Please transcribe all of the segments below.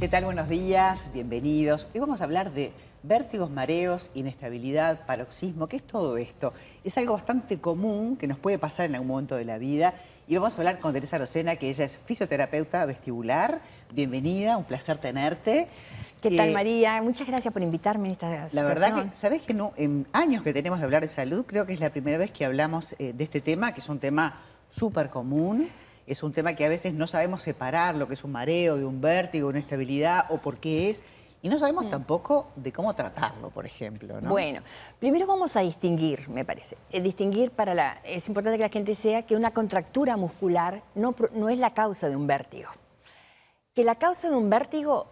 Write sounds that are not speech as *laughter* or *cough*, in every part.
¿Qué tal? Buenos días, bienvenidos. Hoy vamos a hablar de vértigos, mareos, inestabilidad, paroxismo. ¿Qué es todo esto? Es algo bastante común que nos puede pasar en algún momento de la vida. Y vamos a hablar con Teresa Rosena, que ella es fisioterapeuta vestibular. Bienvenida, un placer tenerte. ¿Qué tal, Eh, María? Muchas gracias por invitarme en esta La situación. verdad que, ¿sabés que no? En años que tenemos de hablar de salud, creo que es la primera vez que hablamos eh, de este tema, que es un tema súper común. Es un tema que a veces no sabemos separar lo que es un mareo, de un vértigo, una estabilidad o por qué es. Y no sabemos tampoco de cómo tratarlo, por ejemplo. ¿no? Bueno, primero vamos a distinguir, me parece. El distinguir para la. Es importante que la gente sea que una contractura muscular no, no es la causa de un vértigo. Que la causa de un vértigo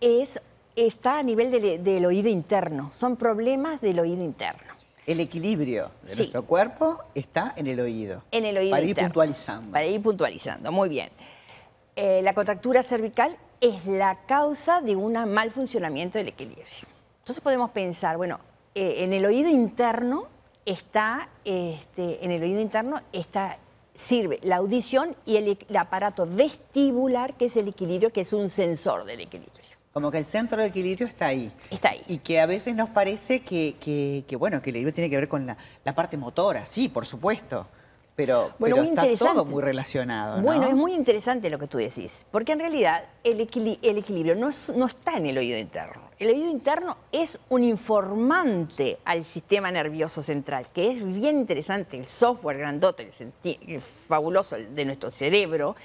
es, está a nivel del, del oído interno. Son problemas del oído interno. El equilibrio de Sí. nuestro cuerpo está en el oído. En el oído Para ir puntualizando. Para ir puntualizando, muy bien. Eh, la contractura cervical es la causa de un mal funcionamiento del equilibrio. Entonces podemos pensar, bueno, eh, en el oído interno está, este, en el oído interno está, sirve la audición y el, el aparato vestibular, que es el equilibrio, que es un sensor del equilibrio. Como que el centro de equilibrio está ahí. Está ahí. Y que a veces nos parece que, que- que, bueno, que el equilibrio tiene que ver con la, la parte motora, sí, por supuesto. Pero, Bueno, pero está todo muy relacionado. ¿no? Bueno, es muy interesante lo que tú decís, porque en realidad el, equili- el equilibrio no, es- no está en el oído interno. El oído interno es un informante al sistema nervioso central, que es bien interesante, el software grandote, el, el fabuloso de nuestro cerebro,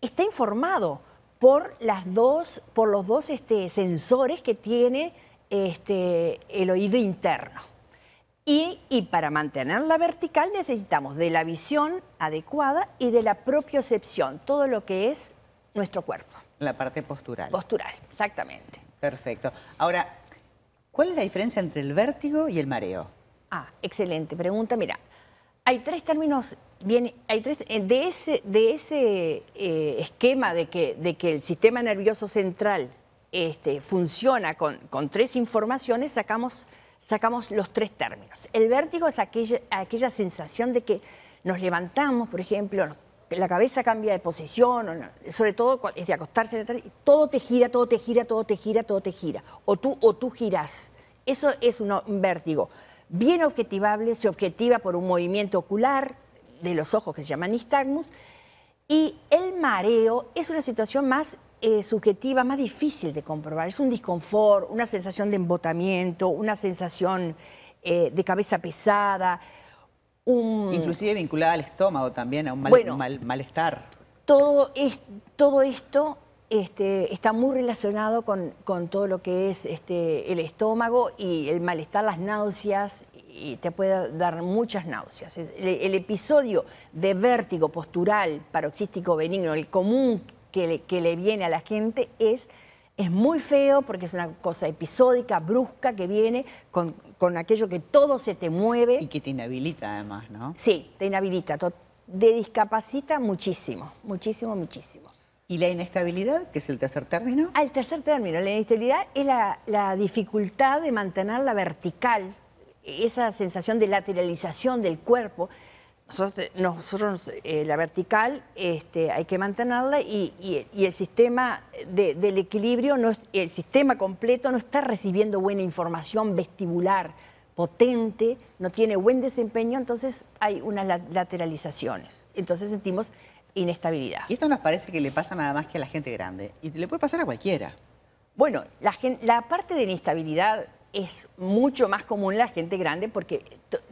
está informado por, las dos, por los dos este, sensores que tiene este, el oído interno. Y, y para mantenerla vertical necesitamos de la visión adecuada y de la propiocepción, todo lo que es nuestro cuerpo. La parte postural. Postural, exactamente. Perfecto. Ahora, ¿cuál es la diferencia entre el vértigo y el mareo? Ah, excelente pregunta. Mira, hay tres términos bien, hay tres eh, de ese de ese eh, esquema de que de que el sistema nervioso central este, funciona con, con tres informaciones sacamos sacamos los tres términos. El vértigo es aquella aquella sensación de que nos levantamos, por ejemplo, la cabeza cambia de posición, sobre todo es de acostarse, todo te gira, todo te gira, todo te gira, todo te gira, o tú o tú girás. Eso es un vértigo bien objetivable, se objetiva por un movimiento ocular de los ojos que se llama nistagmus, y el mareo es una situación más eh, subjetiva, más difícil de comprobar. Es un disconfort, una sensación de embotamiento, una sensación eh, de cabeza pesada, un, Inclusive vinculada al estómago también, a un mal- Bueno. mal- malestar. todo, es, todo esto este, está muy relacionado con, con todo lo que es este, el estómago y el malestar, las náuseas, y te puede dar muchas náuseas. El, el episodio de vértigo postural paroxístico benigno, el común que le, que le viene a la gente es, es muy feo porque es una cosa episódica, brusca, que viene con, con aquello que todo se te mueve. Y que te inhabilita además, ¿no? Sí, te inhabilita, te discapacita muchísimo, muchísimo, muchísimo. ¿Y la inestabilidad, que es el tercer término? Al tercer término, la inestabilidad es la, la dificultad de mantenerla vertical, esa sensación de lateralización del cuerpo. Nosotros, nosotros, eh, la vertical este, hay que mantenerla y, y- y el sistema de- del equilibrio, no es- el sistema completo no está recibiendo buena información vestibular potente, no tiene buen desempeño, entonces hay unas la- lateralizaciones. Entonces sentimos inestabilidad. Y esto nos parece que le pasa nada más que a la gente grande. Y le puede pasar a cualquiera. Bueno, la, la parte de inestabilidad es mucho más común en la gente grande porque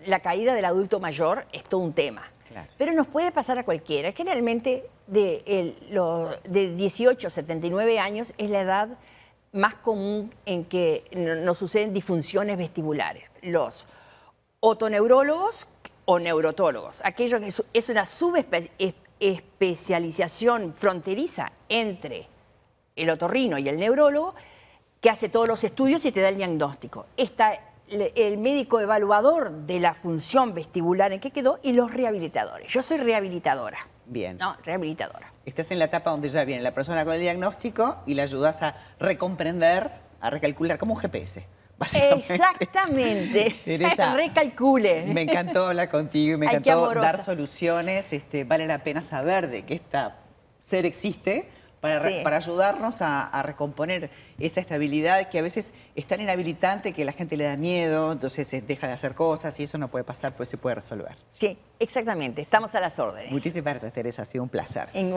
la caída del adulto mayor es todo un tema. Claro. Pero nos puede pasar a cualquiera. Generalmente de, el- de 18 a 79 años es la edad más común en que no- nos suceden disfunciones vestibulares. Los otoneurólogos o neurotólogos, aquello que es, es una subespecialización fronteriza entre el otorrino y el neurólogo, que hace todos los estudios y te da el diagnóstico. Está el, médico evaluador de la función vestibular en que quedó y los rehabilitadores. Yo soy rehabilitadora. Bien. No, rehabilitadora. Estás en la etapa donde ya viene la persona con el diagnóstico y la ayudas a recomprender, a recalcular, como un GPS. Exactamente. *laughs* Teresa, *laughs* Recalcule. Me encantó hablar contigo y me encantó dar soluciones. Este, vale la pena saber de que este ser existe para, Sí. para ayudarnos a, a recomponer esa estabilidad que a veces es tan inhabilitante que la gente le da miedo, entonces deja de hacer cosas y eso no puede pasar, pues se puede resolver. Sí, exactamente. Estamos a las órdenes. Muchísimas gracias, Teresa, ha sido un placer. Igual.